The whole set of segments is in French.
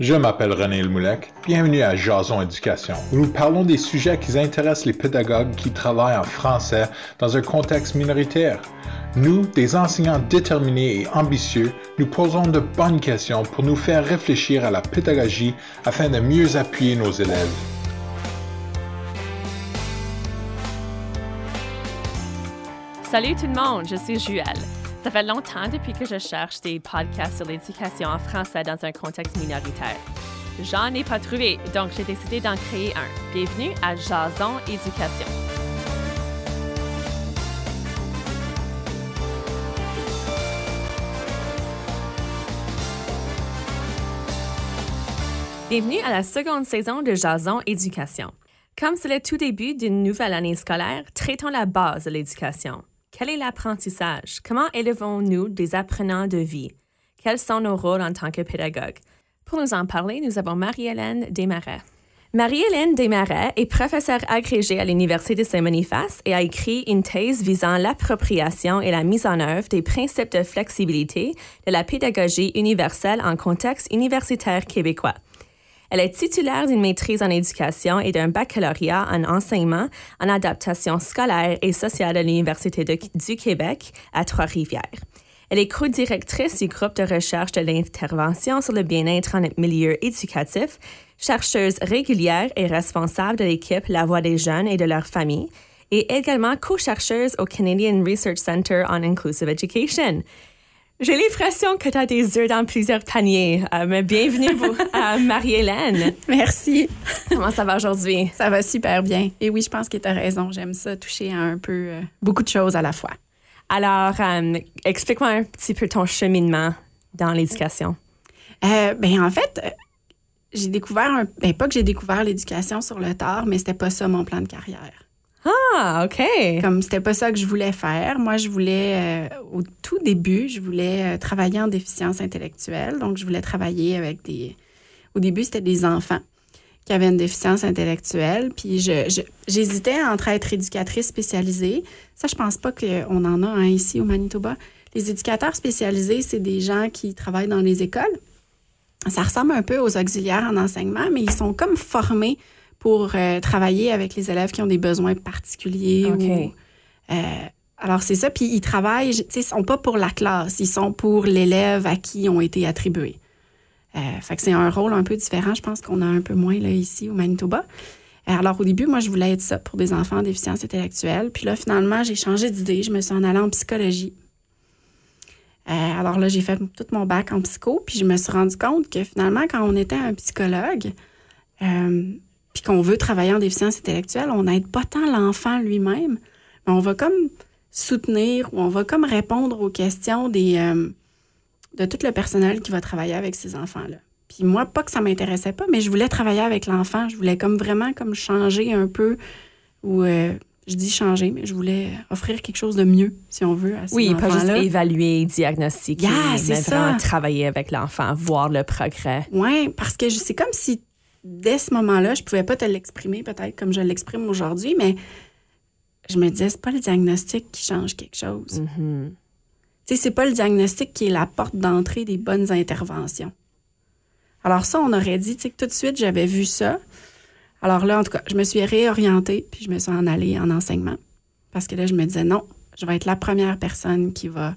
Je m'appelle René Lemoulec. Bienvenue à Jason Éducation, où nous parlons des sujets qui intéressent les pédagogues qui travaillent en français dans un contexte minoritaire. Nous, des enseignants déterminés et ambitieux, nous posons de bonnes questions pour nous faire réfléchir à la pédagogie afin de mieux appuyer nos élèves. Salut tout le monde, je suis Juelle. Ça fait longtemps depuis que je cherche des podcasts sur l'éducation en français dans un contexte minoritaire. J'en ai pas trouvé, donc j'ai décidé d'en créer un. Bienvenue à Jason Éducation. Bienvenue à la seconde saison de Jason Éducation. Comme c'est le tout début d'une nouvelle année scolaire, traitons la base de l'éducation. Quel est l'apprentissage? Comment élevons-nous des apprenants de vie? Quels sont nos rôles en tant que pédagogue? Pour nous en parler, nous avons Marie-Hélène Desmarais. Marie-Hélène Desmarais est professeure agrégée à l'Université de Saint-Boniface et a écrit une thèse visant l'appropriation et la mise en œuvre des principes de flexibilité de la pédagogie universelle en contexte universitaire québécois. Elle est titulaire d'une maîtrise en éducation et d'un baccalauréat en enseignement en adaptation scolaire et sociale à l'Université du Québec à Trois-Rivières. Elle est co-directrice du groupe de recherche de l'intervention sur le bien-être en milieu éducatif, chercheuse régulière et responsable de l'équipe La Voix des jeunes et de leurs familles, et également co-chercheuse au Canadian Research Center on Inclusive Education. J'ai l'impression que tu as des œufs dans plusieurs paniers. Euh, mais bienvenue à Marie-Hélène. Merci. Comment ça va aujourd'hui? Ça va super bien. Et oui, je pense que tu as raison. J'aime ça, toucher à un peu euh, beaucoup de choses à la fois. Alors, euh, explique-moi un petit peu ton cheminement dans l'éducation. ben, en fait, j'ai découvert, un, ben, pas que j'ai découvert l'éducation sur le tard, mais c'était pas ça mon plan de carrière. Ah, OK. Comme c'était pas ça que je voulais faire. Moi, je voulais, euh, au tout début, je voulais euh, travailler en déficience intellectuelle. Donc, je voulais travailler avec des. Au début, c'était des enfants qui avaient une déficience intellectuelle. Puis, j'hésitais entre être éducatrice spécialisée. Ça, je pense pas qu'on en a un ici au Manitoba. Les éducateurs spécialisés, c'est des gens qui travaillent dans les écoles. Ça ressemble un peu aux auxiliaires en enseignement, mais ils sont comme formés pour euh, travailler avec les élèves qui ont des besoins particuliers. Euh, alors, c'est ça. Puis, ils travaillent, tu sais, sont pas pour la classe, ils sont pour l'élève à qui ils ont été attribués. Euh, fait que c'est un rôle un peu différent. Je pense qu'on a un peu moins là, ici au Manitoba. Alors, au début, moi, je voulais être ça pour des enfants en déficience intellectuelle. Puis là, finalement, j'ai changé d'idée. Je me suis en allée en psychologie. alors là, j'ai fait tout mon bac en psycho. Puis je me suis rendu compte que finalement, quand on était un psychologue, puis qu'on veut travailler en déficience intellectuelle, on n'aide pas tant l'enfant lui-même, mais on va comme soutenir ou on va comme répondre aux questions des, euh, de tout le personnel qui va travailler avec ces enfants-là. Puis moi, pas que ça m'intéressait pas, mais je voulais travailler avec l'enfant. Je voulais comme vraiment comme changer un peu ou euh, je dis changer, mais je voulais offrir quelque chose de mieux, si on veut, à ces Oui, pas juste évaluer, diagnostiquer, mais vraiment travailler avec l'enfant, voir le progrès. Oui, parce que c'est comme si dès ce moment-là, je pouvais pas te l'exprimer peut-être comme je l'exprime aujourd'hui, mais je me disais, c'est pas le diagnostic qui change quelque chose. Mm-hmm. Tu sais, c'est pas le diagnostic qui est la porte d'entrée des bonnes interventions. Alors ça, on aurait dit, tu sais, que tout de suite, j'avais vu ça. Alors là, en tout cas, je me suis réorientée, puis je me suis en allée en enseignement. Parce que là, je me disais, non, je vais être la première personne qui va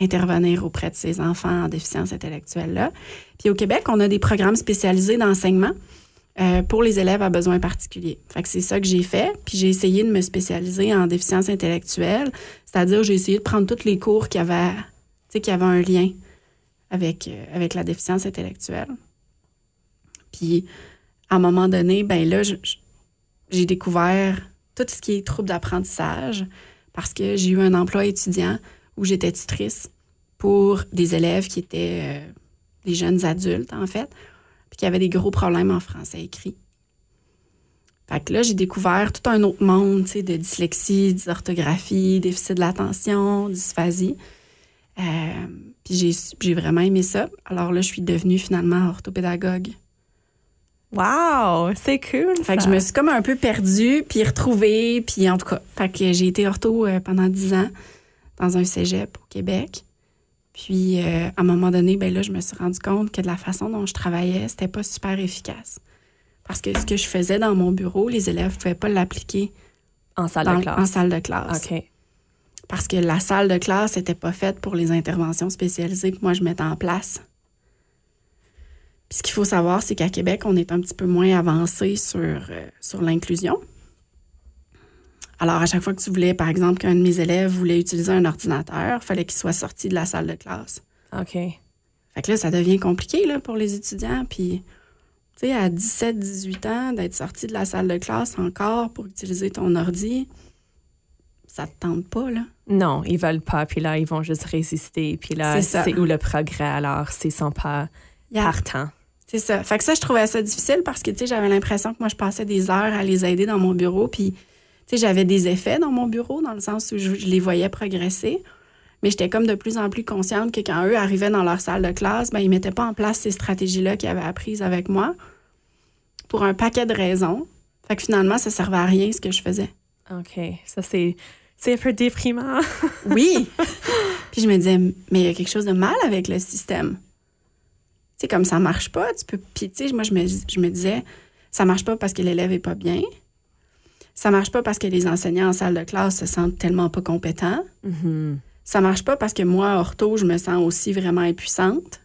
intervenir auprès de ces enfants en déficience intellectuelle-là. Puis au Québec, on a des programmes spécialisés d'enseignement. Euh, pour les élèves à besoins particuliers. Fait c'est ça que j'ai fait. Puis j'ai essayé de me spécialiser en déficience intellectuelle, c'est-à-dire j'ai essayé de prendre tous les cours qui avaient, qui avaient un lien avec, euh, avec la déficience intellectuelle. Puis à un moment donné, ben là, j'ai découvert tout ce qui est trouble d'apprentissage parce que j'ai eu un emploi étudiant où j'étais tutrice pour des élèves qui étaient euh, des jeunes adultes, en fait, puis qu'il y avait des gros problèmes en français écrit. Fait que là, j'ai découvert tout un autre monde, tu sais, de dyslexie, dysorthographie, déficit de l'attention, dysphasie. Euh, puis j'ai vraiment aimé ça. Alors là, je suis devenue finalement orthopédagogue. Wow, c'est cool. Fait que je me suis comme un peu perdue, puis retrouvée, puis en tout cas, fait que j'ai été ortho euh, pendant dix ans dans un cégep au Québec. Puis, euh, à un moment donné, ben là, je me suis rendu compte que de la façon dont je travaillais, c'était pas super efficace. Parce que ce que je faisais dans mon bureau, les élèves ne pouvaient pas l'appliquer En salle dans- de classe. en salle de classe. OK. Parce que la salle de classe n'était pas faite pour les interventions spécialisées que moi je mettais en place. Puis ce qu'il faut savoir, c'est qu'à Québec, on est un petit peu moins avancé sur, euh, sur l'inclusion. Alors, à chaque fois que tu voulais, par exemple, qu'un de mes élèves voulait utiliser un ordinateur, il fallait qu'il soit sorti de la salle de classe. OK. Fait que là, ça devient compliqué là, pour les étudiants. Puis, tu sais, à 17, 18 ans, d'être sorti de la salle de classe encore pour utiliser ton ordi, ça te tente pas, là. Non, ils veulent pas, puis là, ils vont juste résister, puis là, C'est c'est où le progrès, alors, s'ils sont pas Yeah. partants. C'est ça. Fait que ça, je trouvais ça difficile parce que, tu sais, j'avais l'impression que moi, je passais des heures à les aider dans mon bureau. Puis, sais, j'avais des effets dans mon bureau dans le sens où je, je les voyais progresser. Mais j'étais comme de plus en plus consciente que quand eux arrivaient dans leur salle de classe, ben, ils mettaient pas en place ces stratégies-là qu'ils avaient apprises avec moi pour un paquet de raisons. Fait que finalement, ça servait à rien ce que je faisais. OK. Ça, c'est, c'est un peu déprimant. Oui. Puis je me disais, mais il y a quelque chose de mal avec le système. Tu sais, comme ça marche pas, tu peux. Puis, tu sais, moi, je me, je me disais, ça marche pas parce que l'élève est pas bien. Ça marche pas parce que les enseignants en salle de classe se sentent tellement pas compétents. Mhm. Ça marche pas parce que moi, ortho, je me sens aussi vraiment impuissante.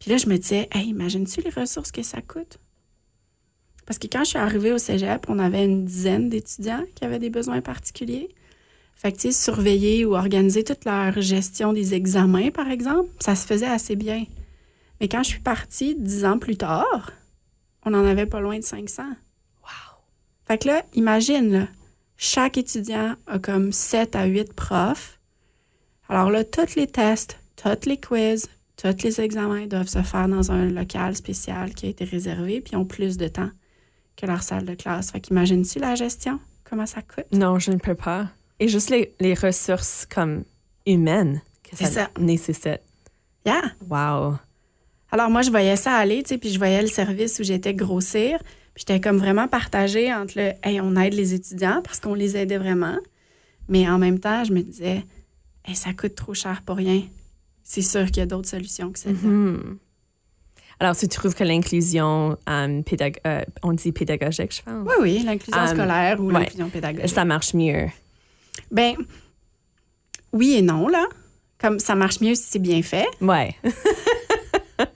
Puis là, je me disais, hey, imagines-tu les ressources que ça coûte? Parce que quand je suis arrivée au cégep, on avait une dizaine d'étudiants qui avaient des besoins particuliers. Fait que, tu sais, surveiller ou organiser toute leur gestion des examens, par exemple, ça se faisait assez bien. Mais quand je suis partie, dix ans plus tard, on en avait pas loin de 500. Fait que là, imagine, là, chaque étudiant a comme 7 à 8 profs. Alors là, tous les tests, tous les quiz, tous les examens doivent se faire dans un local spécial qui a été réservé, puis ils ont plus de temps que leur salle de classe. Fait qu'imagines-tu la gestion? Comment ça coûte? Non, je ne peux pas. Et juste les, les ressources comme humaines que ça, ça. nécessite. Yeah! Wow. Alors moi, je voyais ça aller, tu sais, puis je voyais le service où j'étais grossir. Puis j'étais comme vraiment partagée entre le « hey, on aide les étudiants parce qu'on les aidait vraiment », mais en même temps, je me disais « hey, ça coûte trop cher pour rien. C'est sûr qu'il y a d'autres solutions que celle-là. Mhm. Alors, tu trouves que l'inclusion, euh, euh, on dit pédagogique, je pense, Oui, oui, l'inclusion Um, scolaire ou ouais. l'inclusion pédagogique. ça marche mieux. Ben, oui et non, là. Comme ça marche mieux si c'est bien fait. Ouais.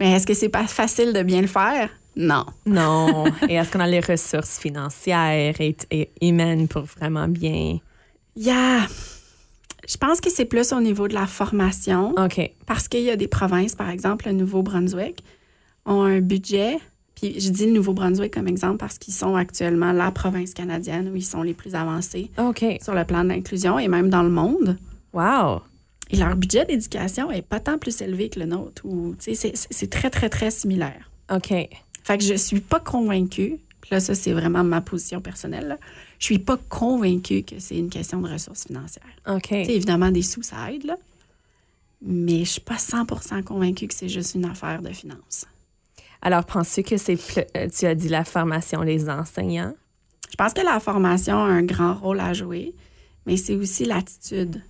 Mais est-ce que c'est pas facile de bien le faire? Non. Non. et est-ce qu'on a les ressources financières et, et humaines pour vraiment bien? Yeah. Je pense que c'est plus au niveau de la formation. OK. Parce qu'il y a des provinces, par exemple, le Nouveau-Brunswick, ont un budget. Puis je dis le Nouveau-Brunswick comme exemple parce qu'ils sont actuellement la province canadienne où ils sont les plus avancés sur le plan de l'inclusion et même dans le monde. Wow. Et leur budget d'éducation est pas tant plus élevé que le nôtre. C'est très, très, très similaire. OK. Fait que je suis pas convaincue. Là, ça, c'est vraiment ma position personnelle. là. Je suis pas convaincue que c'est une question de ressources financières. OK. Tu sais, évidemment, des sous, ça aide, là. Mais je suis pas 100% convaincue que c'est juste une affaire de finances. Alors, penses-tu que c'est. euh, Tu as dit la formation des enseignants? Je pense que la formation a un grand rôle à jouer, mais c'est aussi l'attitude.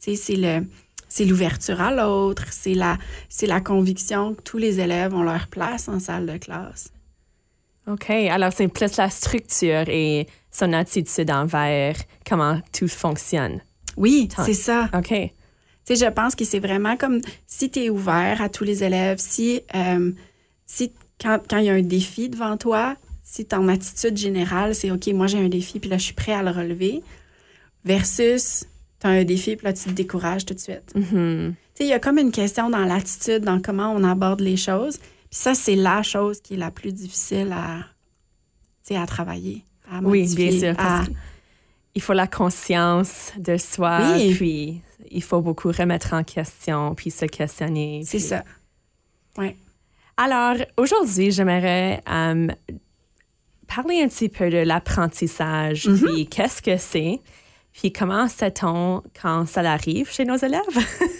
Tu sais, c'est le c'est l'ouverture à l'autre, c'est la c'est la conviction que tous les élèves ont leur place en salle de classe. OK. Alors, c'est plus la structure et son attitude envers comment tout fonctionne. Oui, c'est ça. OK. Tu sais, je pense que c'est vraiment comme si tu es ouvert à tous les élèves, si, euh, si quand, quand il y a un défi devant toi, si ton attitude générale, c'est OK, moi j'ai un défi, puis là je suis prêt à le relever, versus tu as un défi, puis là tu te décourages tout de suite. Mhm. Tu sais, il y a comme une question dans l'attitude, dans comment on aborde les choses. Puis ça, c'est la chose qui est la plus difficile à, à travailler. À Oui, modifier, bien sûr. à- qu'il faut la conscience de soi, Oui. puis il faut beaucoup remettre en question, puis se questionner. C'est ça. Ouais. Alors, aujourd'hui, j'aimerais euh, parler un petit peu de l'apprentissage, Mhm. puis qu'est-ce que c'est, puis comment sait-on quand ça arrive chez nos élèves.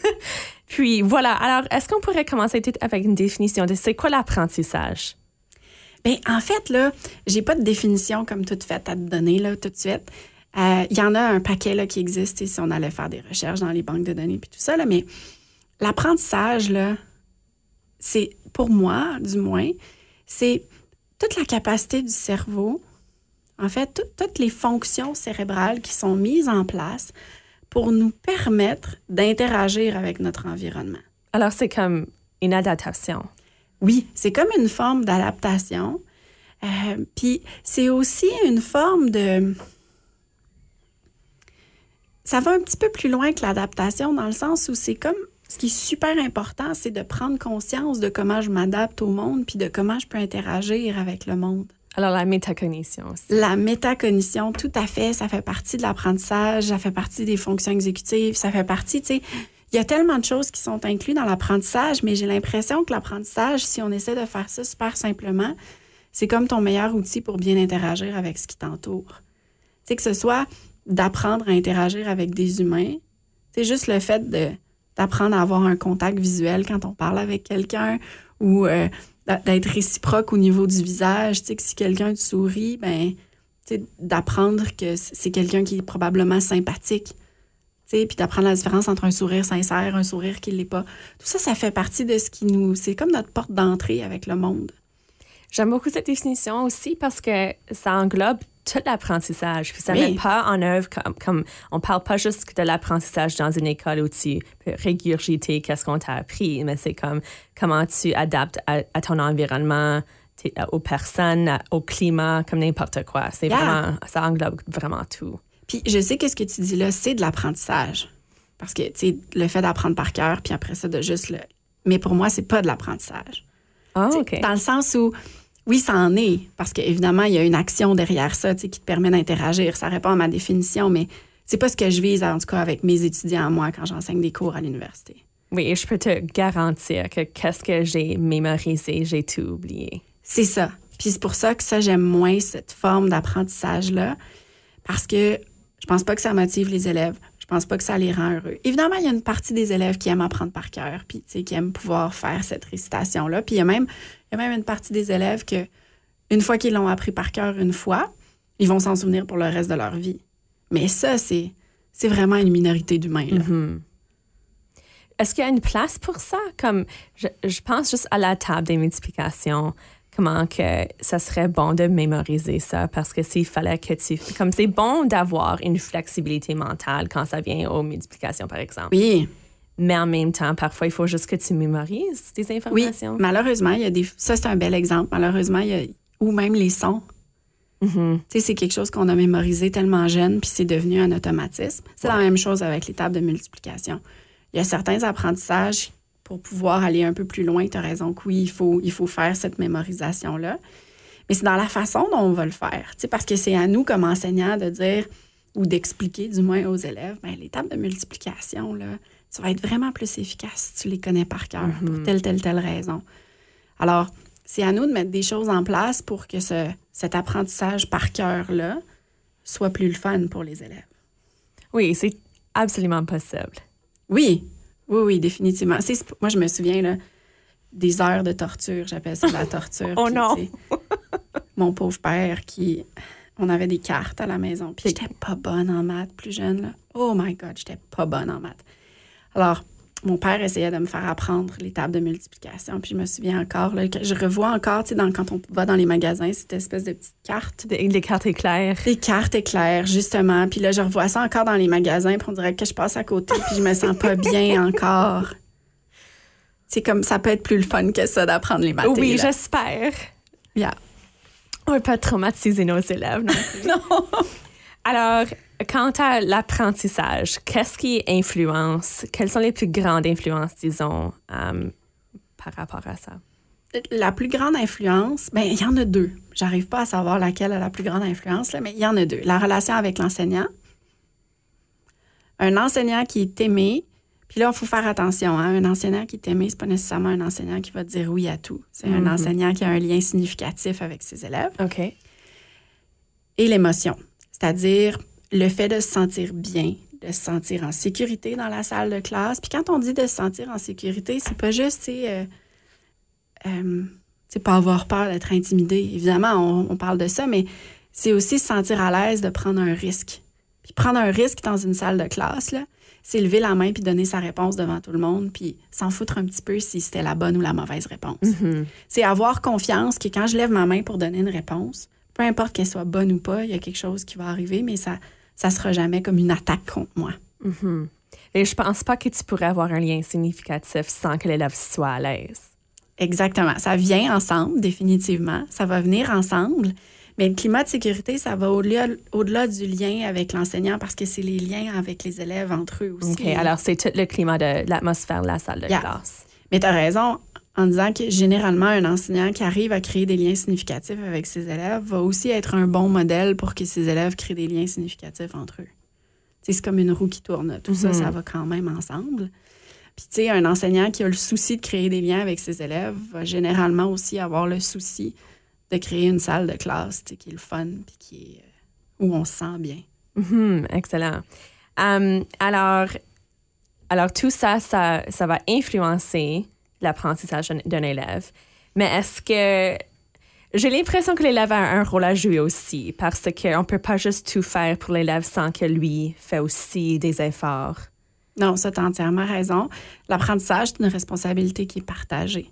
puis voilà, alors est-ce qu'on pourrait commencer avec une définition de c'est quoi l'apprentissage? Ben, en fait, là, j'ai pas de définition comme toute faite à te donner, là, tout de suite. Euh, il y en a un paquet là, qui existe si on allait faire des recherches dans les banques de données puis tout ça, là, mais l'apprentissage, là, c'est, pour moi, du moins, c'est toute la capacité du cerveau, en fait, toutes les fonctions cérébrales qui sont mises en place pour nous permettre d'interagir avec notre environnement. Alors, c'est comme une adaptation. Oui, c'est comme une forme d'adaptation. Euh, puis c'est aussi une forme de... Ça va un petit peu plus loin que l'adaptation dans le sens où c'est comme... Ce qui est super important, c'est de prendre conscience de comment je m'adapte au monde puis de comment je peux interagir avec le monde. Alors, la métacognition aussi. La métacognition, tout à fait, ça fait partie de l'apprentissage, ça fait partie des fonctions exécutives, ça fait partie, tu sais, il y a tellement de choses qui sont incluses dans l'apprentissage, mais j'ai l'impression que l'apprentissage, si on essaie de faire ça super simplement, c'est comme ton meilleur outil pour bien interagir avec ce qui t'entoure. Tu sais, que ce soit d'apprendre à interagir avec des humains, c'est juste le fait d'apprendre à avoir un contact visuel quand on parle avec quelqu'un ou euh, d'être réciproque au niveau du visage. Tu sais, que si quelqu'un te sourit, ben, tu sais, d'apprendre que c'est quelqu'un qui est probablement sympathique. Tu sais, puis d'apprendre la différence entre un sourire sincère, un sourire qui ne l'est pas. Tout ça, ça fait partie de ce qui nous... C'est comme notre porte d'entrée avec le monde. J'aime beaucoup cette définition aussi parce que ça englobe tout l'apprentissage. Ça ne met pas en œuvre comme, comme on parle pas juste de l'apprentissage dans une école où tu peux régurgiter qu'est-ce qu'on t'a appris, mais c'est comme comment tu adaptes à, ton environnement, aux personnes, au climat, comme n'importe quoi. C'est vraiment, ça englobe vraiment tout. Puis je sais que ce que tu dis là, c'est de l'apprentissage. Parce que, tu sais, le fait d'apprendre par cœur, puis après ça, de juste le. Mais pour moi, c'est pas de l'apprentissage. Ah, OK. Dans le sens où oui, ça en est, parce qu'évidemment, il y a une action derrière ça qui te permet d'interagir. Ça répond à ma définition, mais c'est pas ce que je vise, en tout cas, avec mes étudiants moi quand j'enseigne des cours à l'université. Oui, et je peux te garantir que qu'est-ce que j'ai mémorisé, j'ai tout oublié. C'est ça. Puis c'est pour ça que ça, j'aime moins cette forme d'apprentissage-là, parce que je pense pas que ça motive les élèves. Je pense pas que ça les rend heureux. Évidemment, il y a une partie des élèves qui aiment apprendre par cœur, puis qui aiment pouvoir faire cette récitation-là. Puis il y a même y a même une partie des élèves que, une fois qu'ils l'ont appris par cœur une fois, ils vont s'en souvenir pour le reste de leur vie. Mais ça, c'est, c'est vraiment une minorité d'humains. Mm-hmm. Est-ce qu'il y a une place pour ça? Comme je, je, pense juste à la table des multiplications, comment que ça serait bon de mémoriser ça? Parce que s'il fallait que tu comme c'est bon d'avoir une flexibilité mentale quand ça vient aux multiplications par exemple. Oui. Mais en même temps, parfois, il faut juste que tu mémorises des informations. Oui, malheureusement, il y a des. Ça, c'est un bel exemple. Malheureusement, il y a. Ou même les sons. Tu sais, c'est quelque chose qu'on a mémorisé tellement jeune, puis c'est devenu un automatisme. C'est la même chose avec les tables de multiplication. Il y a certains apprentissages pour pouvoir aller un peu plus loin. Tu as raison que oui, il faut, il faut faire cette mémorisation-là. Mais c'est dans la façon dont on va le faire. Tu sais, parce que c'est à nous, comme enseignants, de dire ou d'expliquer, du moins aux élèves, bien, les tables de multiplication, là, tu vas être vraiment plus efficace si tu les connais par cœur pour mhm. telle, telle, telle raison. Alors, c'est à nous de mettre des choses en place pour que ce, cet apprentissage par cœur-là soit plus le fun pour les élèves. Oui, c'est absolument possible. Oui, oui, oui, définitivement. Moi, je me souviens là, des heures de torture, j'appelle ça la torture. oh non! mon pauvre père qui... On avait des cartes à la maison, puis j'étais pas bonne en maths plus jeune. Là. Oh my God, j'étais pas bonne en maths. Alors, mon père essayait de me faire apprendre les tables de multiplication. Puis je me souviens encore, là, je revois encore, tu sais, quand on va dans les magasins, cette espèce de petites cartes. Des, des, cartes éclair. Des cartes éclairs, justement. Puis là, je revois ça encore dans les magasins, puis on dirait que je passe à côté, puis je me sens pas bien encore. C'est comme, ça peut être plus le fun que ça d'apprendre les maths. Oui, j'espère. Yeah. On ne pas traumatiser nos élèves. Non. non. Alors, quant à l'apprentissage, qu'est-ce qui influence? Quelles sont les plus grandes influences, disons, euh, par rapport à ça? La plus grande influence, bien, il y en a deux. J'arrive pas à savoir laquelle a la plus grande influence, là, mais il y en a deux. La relation avec l'enseignant. Un enseignant qui est aimé, puis là, il faut faire attention. Hein? Un enseignant qui est aimé, c'est pas nécessairement un enseignant qui va dire oui à tout. C'est un mm-hmm. enseignant qui a un lien significatif avec ses élèves. OK. Et l'émotion. C'est-à-dire le fait de se sentir bien, de se sentir en sécurité dans la salle de classe. Puis quand on dit de se sentir en sécurité, c'est pas juste, tu sais, euh, euh pas avoir peur d'être intimidé. Évidemment, on, parle de ça, mais c'est aussi se sentir à l'aise de prendre un risque. Puis prendre un risque dans une salle de classe, là, c'est lever la main puis donner sa réponse devant tout le monde, puis s'en foutre un petit peu si c'était la bonne ou la mauvaise réponse. C'est avoir confiance que quand je lève ma main pour donner une réponse, peu importe qu'elle soit bonne ou pas, il y a quelque chose qui va arriver, mais ça ça sera jamais comme une attaque contre moi. Et je pense pas que tu pourrais avoir un lien significatif sans que l'élève soit à l'aise. Exactement. Ça vient ensemble, définitivement. Ça va venir ensemble. Mais le climat de sécurité, ça va au-delà du lien avec l'enseignant parce que c'est les liens avec les élèves entre eux aussi. OK, alors c'est tout le climat de l'atmosphère de la salle de Yeah. classe. Mais tu as raison en disant que généralement, un enseignant qui arrive à créer des liens significatifs avec ses élèves va aussi être un bon modèle pour que ses élèves créent des liens significatifs entre eux. Tu sais, C'est comme une roue qui tourne. Tout ça, ça va quand même ensemble. Puis, tu sais, un enseignant qui a le souci de créer des liens avec ses élèves va généralement aussi avoir le souci de créer une salle de classe qui est le fun puis qui est, euh, où on se sent bien. Mhm, excellent. Um, alors, alors, tout ça, ça, ça va influencer l'apprentissage d'un- élève. Mais est-ce que. J'ai l'impression que l'élève a un rôle à jouer aussi, parce qu'on ne peut pas juste tout faire pour l'élève sans que lui fait aussi des efforts. Non, ça, tu as entièrement raison. L'apprentissage, c'est une responsabilité qui est partagée.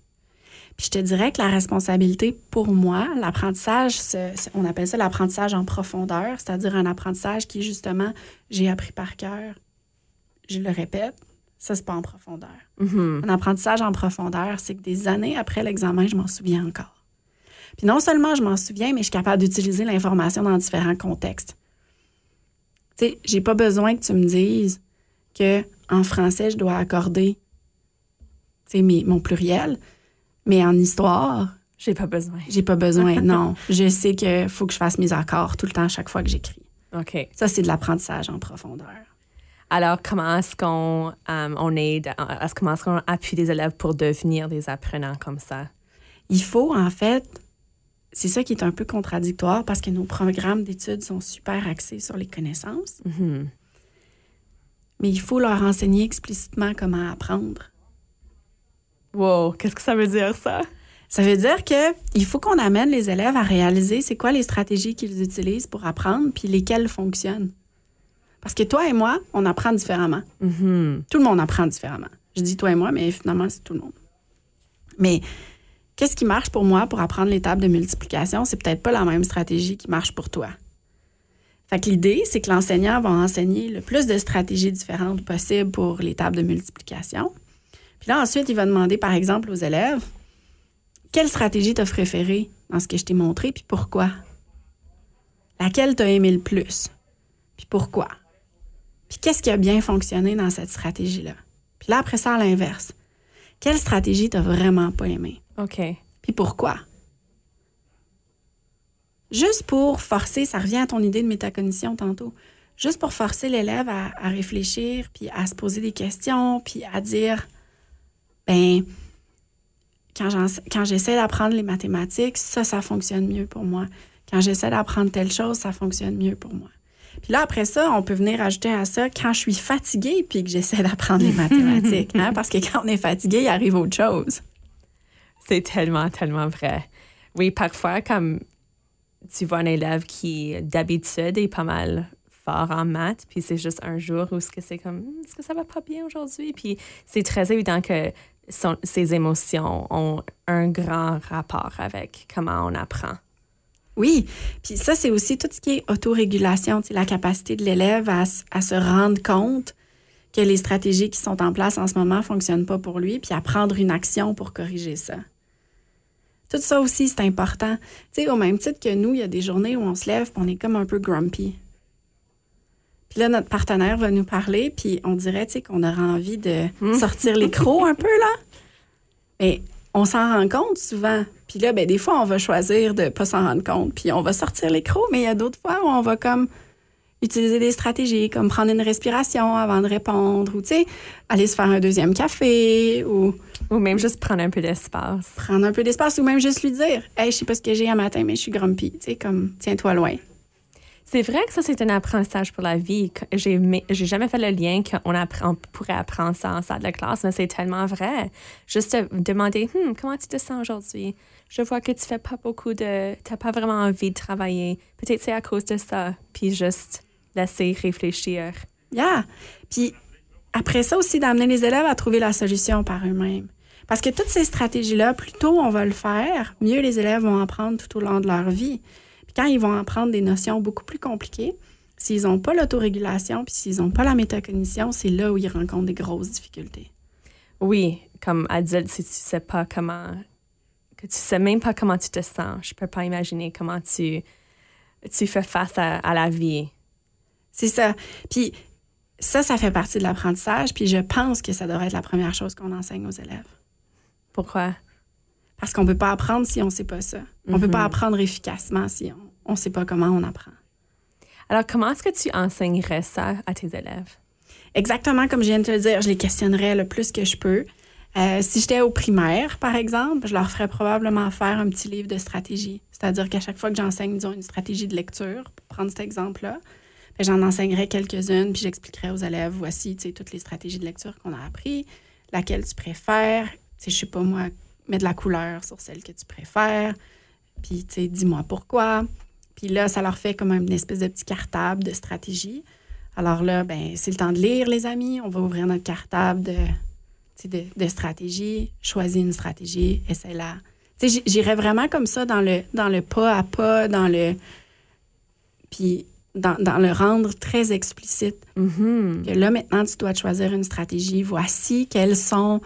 Puis je te dirais que la responsabilité, pour moi, l'apprentissage, on appelle ça l'apprentissage en profondeur, c'est-à-dire un apprentissage qui, justement, j'ai appris par cœur, je le répète, ça, c'est pas en profondeur. Un apprentissage en profondeur, c'est que des années après l'examen, je m'en souviens encore. Puis non seulement je m'en souviens, mais je suis capable d'utiliser l'information dans différents contextes. Tu sais, j'ai pas besoin que tu me dises que en français, je dois accorder mes- mon pluriel, mais en histoire, J'ai pas besoin. j'ai pas besoin. non, je sais qu'il faut que je fasse mes accords tout le temps, à chaque fois que j'écris. OK. Ça, c'est de l'apprentissage en profondeur. Alors, comment est-ce qu'on um, on aide, est-ce, comment est-ce qu'on appuie des élèves pour devenir des apprenants comme ça? Il faut, en fait, c'est ça qui est un peu contradictoire parce que nos programmes d'études sont super axés sur les connaissances, Mhm. mais il faut leur enseigner explicitement comment apprendre. Wow, qu'est-ce que ça veut dire, ça? Ça veut dire que il faut qu'on amène les élèves à réaliser c'est quoi les stratégies qu'ils utilisent pour apprendre puis lesquelles fonctionnent. Parce que toi et moi, on apprend différemment. Mhm. Tout le monde apprend différemment. Je dis toi et moi, mais finalement, c'est tout le monde. Mais qu'est-ce qui marche pour moi pour apprendre les tables de multiplication? C'est peut-être pas la même stratégie qui marche pour toi. Fait que l'idée, c'est que l'enseignant va enseigner le plus de stratégies différentes possibles pour les tables de multiplication. Puis là, ensuite, il va demander, par exemple, aux élèves, quelle stratégie t'as préférée dans ce que je t'ai montré, puis pourquoi? Laquelle t'as aimé le plus? Puis pourquoi? Puis qu'est-ce qui a bien fonctionné dans cette stratégie-là? Puis là, après ça, à l'inverse. Quelle stratégie t'as vraiment pas aimé? OK. Puis pourquoi? Juste pour forcer, ça revient à ton idée de métacognition tantôt, juste pour forcer l'élève à, à réfléchir, puis à se poser des questions, puis à dire, ben, quand, j'essaie d'apprendre les mathématiques, ça, ça fonctionne mieux pour moi. Quand j'essaie d'apprendre telle chose, ça fonctionne mieux pour moi. Puis là, après ça, on peut venir ajouter à ça quand je suis fatiguée puis que j'essaie d'apprendre les mathématiques. hein, parce que quand on est fatigué, il arrive autre chose. C'est tellement, tellement vrai. Oui, parfois, comme tu vois un élève qui, d'habitude, est pas mal fort en maths, puis c'est juste un jour où que c'est comme, Hmm, est-ce que ça va pas bien aujourd'hui? Puis c'est très évident que son- ses émotions ont un grand rapport avec comment on apprend. Oui, puis ça, c'est aussi tout ce qui est autorégulation, la capacité de l'élève à, se rendre compte que les stratégies qui sont en place en ce moment ne fonctionnent pas pour lui, puis à prendre une action pour corriger ça. Tout ça aussi, c'est important. Tu sais, au même titre que nous, il y a des journées où on se lève, puis on est comme un peu grumpy. Puis là, notre partenaire va nous parler, puis on dirait, tu sais, qu'on aurait envie de sortir les crocs un peu, là. Mais on s'en rend compte souvent. Puis là, ben, des fois, on va choisir de pas s'en rendre compte, puis on va sortir les crocs, mais il y a d'autres fois où on va comme utiliser des stratégies, comme prendre une respiration avant de répondre, ou tu sais, aller se faire un deuxième café, ou Ou même juste prendre un peu d'espace. prendre un peu d'espace, ou même juste lui dire Hey, je sais pas ce que j'ai un matin, mais je suis grumpy. Tu sais, comme tiens-toi loin. C'est vrai que ça, c'est un apprentissage pour la vie. J'ai mais j'ai jamais fait le lien qu'on apprend- pourrait apprendre ça en salle de classe, mais c'est tellement vrai. Juste te demander, Hmm, comment tu te sens aujourd'hui? Je vois que tu fais pas beaucoup de... T'as pas vraiment envie de travailler. Peut-être c'est à cause de ça. Puis juste laisser réfléchir. Yeah. Puis après ça aussi, d'amener les élèves à trouver la solution par eux-mêmes. Parce que toutes ces stratégies-là, plus tôt on va le faire, mieux les élèves vont apprendre tout au long de leur vie. Puis quand ils vont apprendre des notions beaucoup plus compliquées, s'ils n'ont pas l'autorégulation, puis s'ils n'ont pas la métacognition, c'est là où ils rencontrent des grosses difficultés. Oui, comme adulte, si tu sais pas comment, que tu sais même pas comment tu te sens, je peux pas imaginer comment tu, tu fais face à, à la vie. C'est ça. Puis ça, ça fait partie de l'apprentissage, puis je pense que ça devrait être la première chose qu'on enseigne aux élèves. Pourquoi? Parce qu'on ne peut pas apprendre si on ne sait pas ça. On ne peut pas Mhm. apprendre efficacement si on ne sait pas comment on apprend. Alors, comment est-ce que tu enseignerais ça à tes élèves? Exactement comme je viens de te le dire, je les questionnerais le plus que je peux. Euh, si j'étais au primaire, par exemple, je leur ferais probablement faire un petit livre de stratégie. C'est-à-dire qu'à chaque fois que j'enseigne, disons, une stratégie de lecture, pour prendre cet exemple-là, ben, j'en enseignerais quelques-unes, puis j'expliquerais aux élèves, voici, tu sais, toutes les stratégies de lecture qu'on a appris, laquelle tu préfères, tu sais, je sais pas moi, mets de la couleur sur celle que tu préfères, puis, tu sais, dis-moi pourquoi. Puis là, ça leur fait comme une espèce de petit cartable de stratégie. Alors là, ben, c'est le temps de lire, les amis. On va ouvrir notre cartable de, de, de stratégie. Choisis une stratégie, essaie-la. Tu sais, j- J'irais vraiment comme ça dans le, dans le pas à pas, dans le. Puis dans, dans le rendre très explicite. Mhm. Que là, maintenant, tu dois te choisir une stratégie. Voici quels sont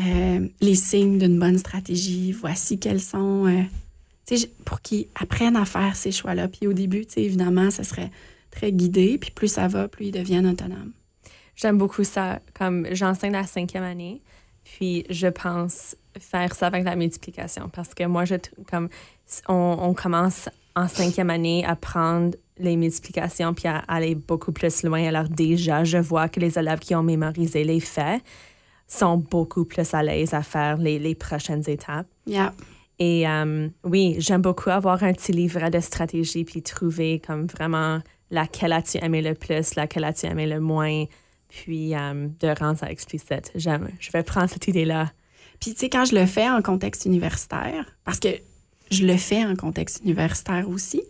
euh, les signes d'une bonne stratégie. Voici quels sont. euh, pour qu'ils apprennent à faire ces choix-là. Puis au début, évidemment, ça serait très guidé. Puis plus ça va, plus ils deviennent autonomes. J'aime beaucoup ça. Comme j'enseigne la cinquième année, puis je pense faire ça avec la multiplication parce que moi, je, comme on, on commence en cinquième année à prendre les multiplications puis à aller beaucoup plus loin. Alors déjà, je vois que les élèves qui ont mémorisé les faits sont beaucoup plus à l'aise à faire les, les prochaines étapes. Yeah. Et euh, oui, j'aime beaucoup avoir un petit livret de stratégie puis trouver comme vraiment laquelle as-tu aimé le plus, laquelle as-tu aimé le moins, puis euh, de rendre ça explicite. J'aime. Je vais prendre cette idée-là. Puis, tu sais, quand je le fais en contexte universitaire, parce que je le fais en contexte universitaire aussi,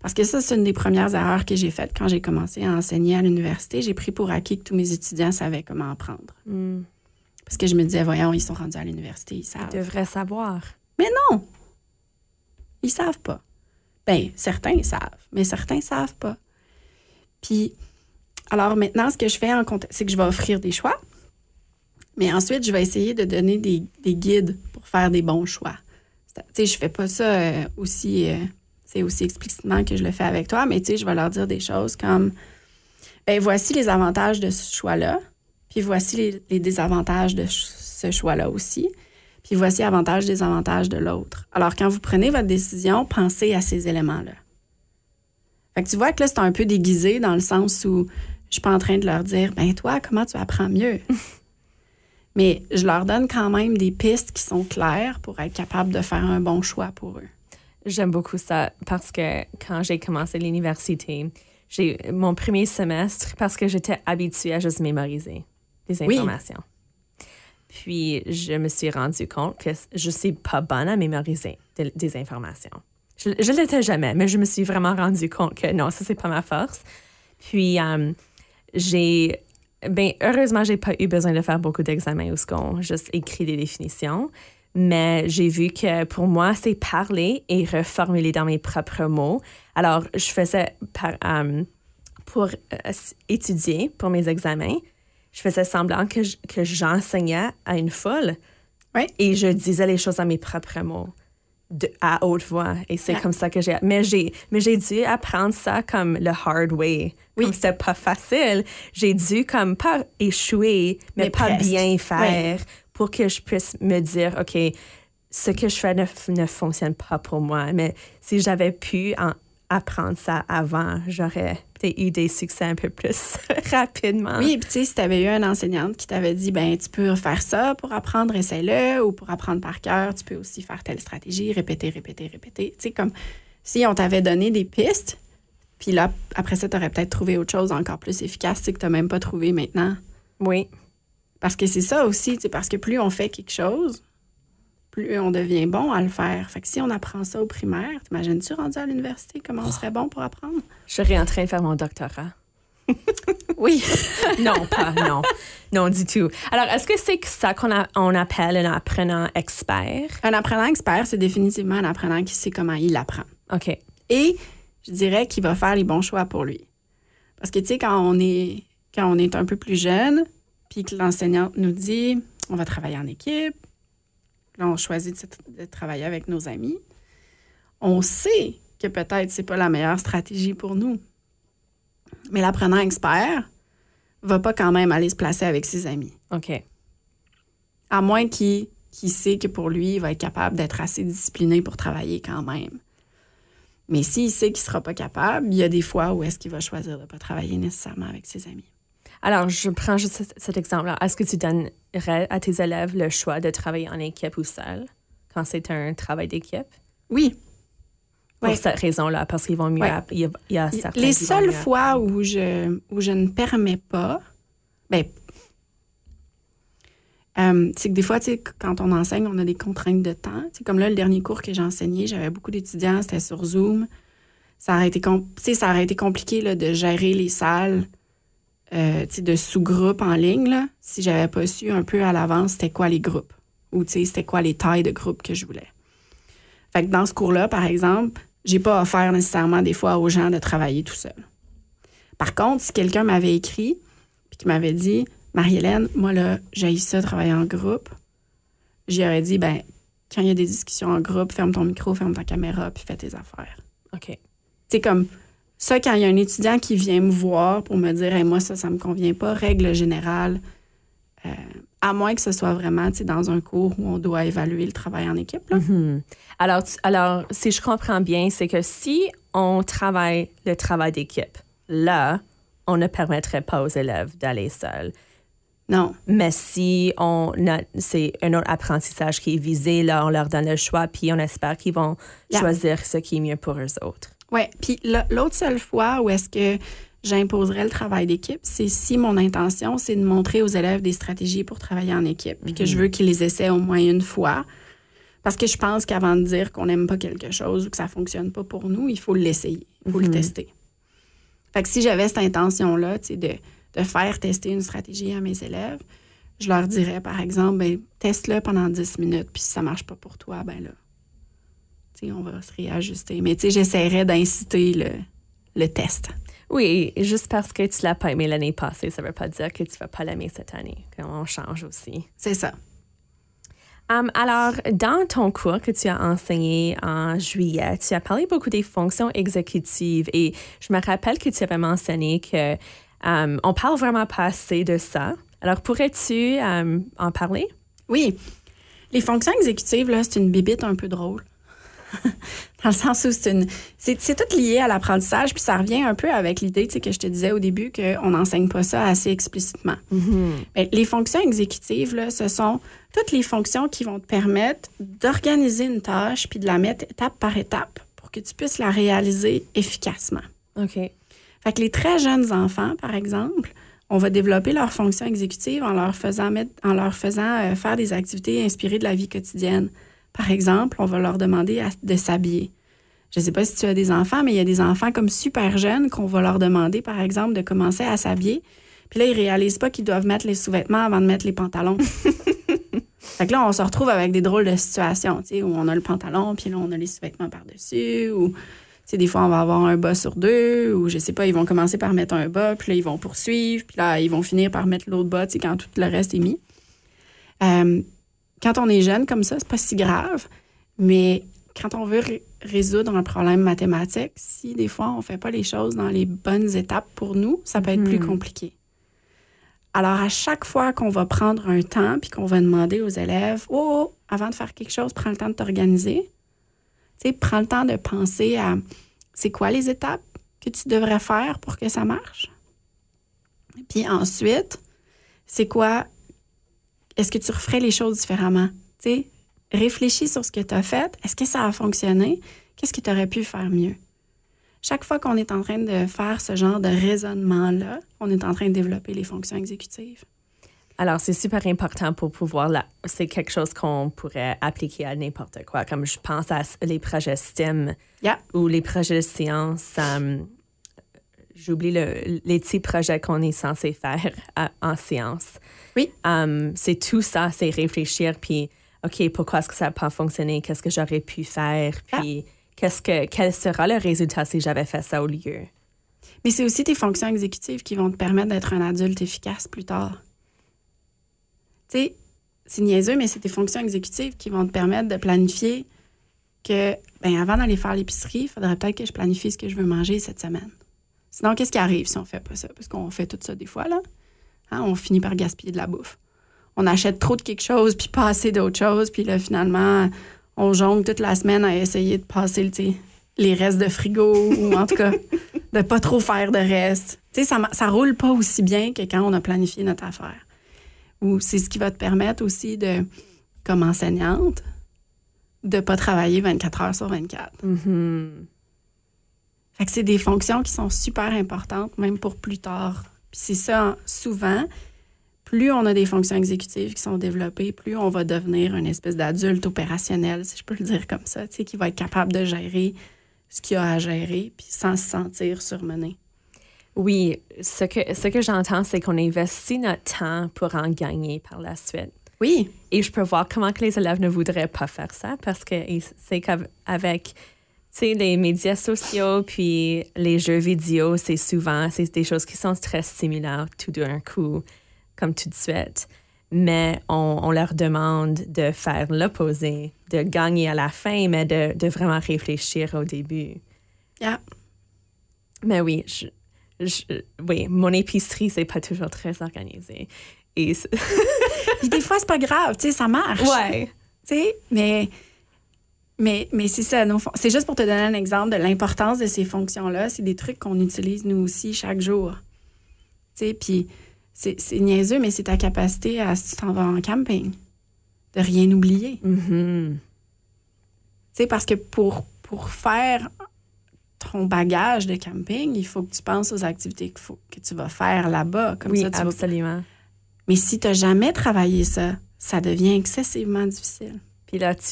parce que ça, c'est une des premières erreurs que j'ai faites quand j'ai commencé à enseigner à l'université. J'ai pris pour acquis que tous mes étudiants savaient comment apprendre. Hmm. Parce que je me disais, voyons, ils sont rendus à l'université, ils savent. Je devrais savoir. Mais non! Ils savent pas. Ben, certains savent, mais certains savent pas. Puis, alors maintenant, ce que je fais en c'est que je vais offrir des choix, mais ensuite, je vais essayer de donner des, des guides pour faire des bons choix. Tu sais, je fais pas ça euh, aussi, euh, c'est aussi explicitement que je le fais avec toi, mais tu sais, je vais leur dire des choses comme, ben voici les avantages de ce choix-là, puis voici les, les désavantages de ce choix-là aussi. Puis voici avantages, désavantages de l'autre. Alors, quand vous prenez votre décision, pensez à ces éléments-là. Fait que tu vois que là, c'est un peu déguisé dans le sens où je suis pas en train de leur dire, ben toi, comment tu apprends mieux? Mais je leur donne quand même des pistes qui sont claires pour être capable de faire un bon choix pour eux. J'aime beaucoup ça parce que quand j'ai commencé l'université, j'ai mon premier semestre parce que j'étais habituée à juste mémoriser Oui. informations. Puis je me suis rendu compte que je suis pas bonne à mémoriser de- des informations. Je, je l'étais jamais, mais je me suis vraiment rendu compte que non, ça c'est pas ma force. Puis euh, j'ai ben heureusement j'ai pas eu besoin de faire beaucoup d'examens où ce qu'on juste écrit des définitions. Mais j'ai vu que pour moi, c'est parler et reformuler dans mes propres mots. Alors, je faisais par, euh, pour euh, étudier pour mes examens, je faisais semblant que je- que j'enseignais à une foule Oui. et je disais les choses à mes propres mots. De, à haute voix. Et c'est comme ça que j'ai. Mais j'ai, mais j'ai dû apprendre ça comme le hard way. Oui. Comme c'était pas facile. J'ai dû comme pas échouer, mais, Mais pas presque. bien faire pour que je puisse me dire, OK, ce que je fais ne, ne fonctionne pas pour moi. Mais si j'avais pu en apprendre ça avant, j'aurais eu des succès un peu plus rapidement. Oui, puis tu sais, si tu avais eu une enseignante qui t'avait dit, ben tu peux faire ça pour apprendre, essaie-le, ou pour apprendre par cœur, tu peux aussi faire telle stratégie, répéter, répéter, répéter. Tu sais, comme si on t'avait donné des pistes, puis là, après ça, tu aurais peut-être trouvé autre chose encore plus efficace, que tu n'as même pas trouvé maintenant. Oui. Parce que c'est ça aussi, parce que plus on fait quelque chose, plus on devient bon à le faire. Fait que si on apprend ça au primaire, t'imagines-tu rendu à l'université comment on serait bon pour apprendre? Je serais en train de faire mon doctorat. Oui. non, pas, non. Non, du tout. Alors, est-ce que c'est ça qu'on on appelle un apprenant expert? Un apprenant expert, c'est définitivement un apprenant qui sait comment il apprend. OK. Et je dirais qu'il va faire les bons choix pour lui. Parce que, tu sais, quand on est, quand on est un peu plus jeune, puis que l'enseignante nous dit, on va travailler en équipe, là, on choisit de, de travailler avec nos amis, on sait que peut-être c'est pas la meilleure stratégie pour nous. Mais l'apprenant expert va pas quand même aller se placer avec ses amis. OK. À moins qu'il qu'il sait que pour lui, il va être capable d'être assez discipliné pour travailler quand même. Mais s'il sait qu'il ne sera pas capable, il y a des fois où est-ce qu'il va choisir de ne pas travailler nécessairement avec ses amis. Alors, je prends juste cet- exemple-là. Est-ce que tu donnerais à tes élèves le choix de travailler en équipe ou seul quand c'est un travail d'équipe? Oui. Pour cette raison-là, parce qu'ils vont mieux. Il y a, Les seules fois où je, où je ne permets pas, ben, euh, c'est que des fois, quand on enseigne, on a des contraintes de temps. Comme là, le dernier cours que j'ai enseigné, j'avais beaucoup d'étudiants, c'était sur Zoom. Ça aurait été, ça aurait été compliqué là, de gérer les salles euh, de sous-groupes en ligne là, si j'avais pas su un peu à l'avance c'était quoi les groupes ou c'était quoi les tailles de groupes que je voulais. Fait que dans ce cours-là, par exemple, j'ai pas offert nécessairement des fois aux gens de travailler tout seul. Par contre, si quelqu'un m'avait écrit puis qui m'avait dit Marie-Hélène, moi là, j'ai ça travailler en groupe, j'y aurais dit ben quand il y a des discussions en groupe, ferme ton micro, ferme ta caméra puis fais tes affaires. OK. C'est comme ça, quand il y a un étudiant qui vient me voir pour me dire, Hey, moi, ça, ça me convient pas, règle générale, euh, à moins que ce soit vraiment dans un cours où on doit évaluer le travail en équipe. là. Mhm. Alors, tu- alors, si je comprends bien, c'est que si on travaille le travail d'équipe, là, on ne permettrait pas aux élèves d'aller seuls. Non. Mais si on c'est un autre apprentissage qui est visé, là, on leur donne le choix, puis on espère qu'ils vont Yeah. choisir ce qui est mieux pour eux autres. Oui. Puis l'autre seule fois où est-ce que j'imposerais le travail d'équipe, c'est si mon intention, c'est de montrer aux élèves des stratégies pour travailler en équipe, puis que je veux qu'ils les essaient au moins une fois. Parce que je pense qu'avant de dire qu'on n'aime pas quelque chose ou que ça fonctionne pas pour nous, il faut l'essayer, il faut le tester. Fait que si j'avais cette intention-là, tu sais, de, de faire tester une stratégie à mes élèves, je leur dirais, par exemple, ben, teste-le pendant 10 minutes, puis si ça marche pas pour toi, ben là, on va se réajuster. Mais tu sais, j'essaierais d'inciter le, le test. Oui, juste parce que tu l'as pas aimé l'année passée, ça veut pas dire que tu vas pas l'aimer cette année. On change aussi. C'est ça. Um, alors, dans ton cours que tu as enseigné en juillet, tu as parlé beaucoup des fonctions exécutives et je me rappelle que tu avais mentionné que um, on parle vraiment pas assez de ça. Alors, pourrais-tu um, en parler? Oui. Les fonctions exécutives, là, c'est une bibite un peu drôle. Dans le sens où c'est une. C'est, c'est tout lié à l'apprentissage, puis ça revient un peu avec l'idée que je te disais au début qu'on n'enseigne pas ça assez explicitement. Mais les fonctions exécutives, là, ce sont toutes les fonctions qui vont te permettre d'organiser une tâche puis de la mettre étape par étape pour que tu puisses la réaliser efficacement. OK. Fait que les très jeunes enfants, par exemple, on va développer leurs fonctions exécutives en leur faisant, mettre, en leur faisant euh, faire des activités inspirées de la vie quotidienne. Par exemple, on va leur demander à- de s'habiller. Je ne sais pas si tu as des enfants, mais il y a des enfants comme super jeunes qu'on va leur demander, par exemple, de commencer à s'habiller. Puis là, ils réalisent pas qu'ils doivent mettre les sous-vêtements avant de mettre les pantalons. fait que là, on se retrouve avec des drôles de situations, tu sais, où on a le pantalon, puis là, on a les sous-vêtements par-dessus, ou tu sais, des fois, on va avoir un bas sur deux, ou je sais pas, ils vont commencer par mettre un bas, puis là, ils vont poursuivre, puis là, ils vont finir par mettre l'autre bas, tu sais, quand tout le reste est mis. Euh, quand on est jeune comme ça, c'est pas si grave, mais quand on veut ré- résoudre un problème mathématique, si des fois on fait pas les choses dans les bonnes étapes pour nous, ça peut être plus compliqué. Alors, à chaque fois qu'on va prendre un temps puis qu'on va demander aux élèves, oh, oh, avant de faire quelque chose, prends le temps de t'organiser. Tu sais, prends le temps de penser à c'est quoi les étapes que tu devrais faire pour que ça marche? Puis ensuite, c'est quoi, est-ce que tu referais les choses différemment? Tu sais, réfléchis sur ce que tu as fait. Est-ce que ça a fonctionné? Qu'est-ce que tu aurais pu faire mieux? Chaque fois qu'on est en train de faire ce genre de raisonnement-là, on est en train de développer les fonctions exécutives. Alors, c'est super important pour pouvoir... La... C'est quelque chose qu'on pourrait appliquer à n'importe quoi. Comme je pense à les projets STEM Yeah. ou les projets de sciences. um, j'oublie le, les petits projets qu'on est censé faire en séance. Oui. Um, c'est tout ça, c'est réfléchir, puis, OK, pourquoi est-ce que ça n'a pas fonctionné? Qu'est-ce que j'aurais pu faire? Ah. Puis, qu'est-ce que, quel sera le résultat si j'avais fait ça au lieu? Mais c'est aussi tes fonctions exécutives qui vont te permettre d'être un adulte efficace plus tard. Tu sais, c'est niaiseux, mais c'est tes fonctions exécutives qui vont te permettre de planifier que, ben avant d'aller faire l'épicerie, il faudrait peut-être que je planifie ce que je veux manger cette semaine. Sinon, qu'est-ce qui arrive si on fait pas ça? Parce qu'on fait tout ça des fois, là. Hein, on finit par gaspiller de la bouffe. On achète trop de quelque chose, puis pas assez d'autre chose, puis là, finalement, on jongle toute la semaine à essayer de passer les restes de frigo, ou en tout cas, de pas trop faire de restes. Tu sais, ça, ça roule pas aussi bien que quand on a planifié notre affaire. Ou c'est ce qui va te permettre aussi de, comme enseignante, de pas travailler 24 heures sur 24. Mhm. Fait que c'est des fonctions qui sont super importantes, même pour plus tard. Puis c'est ça, souvent, plus on a des fonctions exécutives qui sont développées, plus on va devenir une espèce d'adulte opérationnel, si je peux le dire comme ça, tu sais, qui va être capable de gérer ce qu'il a à gérer, puis sans se sentir surmené. Oui, ce que, ce que j'entends, c'est qu'on investit notre temps pour en gagner par la suite. Oui, Et je peux voir comment que les élèves ne voudraient pas faire ça parce que c'est qu'avec sais, les médias sociaux puis les jeux vidéo, c'est souvent c'est des choses qui sont très similaires tout d'un coup, comme tout de suite. Mais on, on leur demande de faire l'opposé, de gagner à la fin, mais de, de vraiment réfléchir au début. yeah. Mais oui, je, je- oui, mon épicerie, c'est pas toujours très organisé. Et Puis des fois, c'est pas grave, tu sais, ça marche. ouais. Tu sais, mais, mais, mais c'est ça. C'est juste pour te donner un exemple de l'importance de ces fonctions-là. C'est des trucs qu'on utilise nous aussi chaque jour. Tu sais, puis c'est niaiseux, mais c'est ta capacité à, si tu t'en vas en camping, de rien oublier. Tu Mhm. sais, parce que pour, pour faire ton bagage de camping, il faut que tu penses aux activités faut, que tu vas faire là-bas. Comme Oui, ça, tu vas- absolument. Mais si tu n'as jamais travaillé ça, ça devient excessivement difficile. Puis là, tu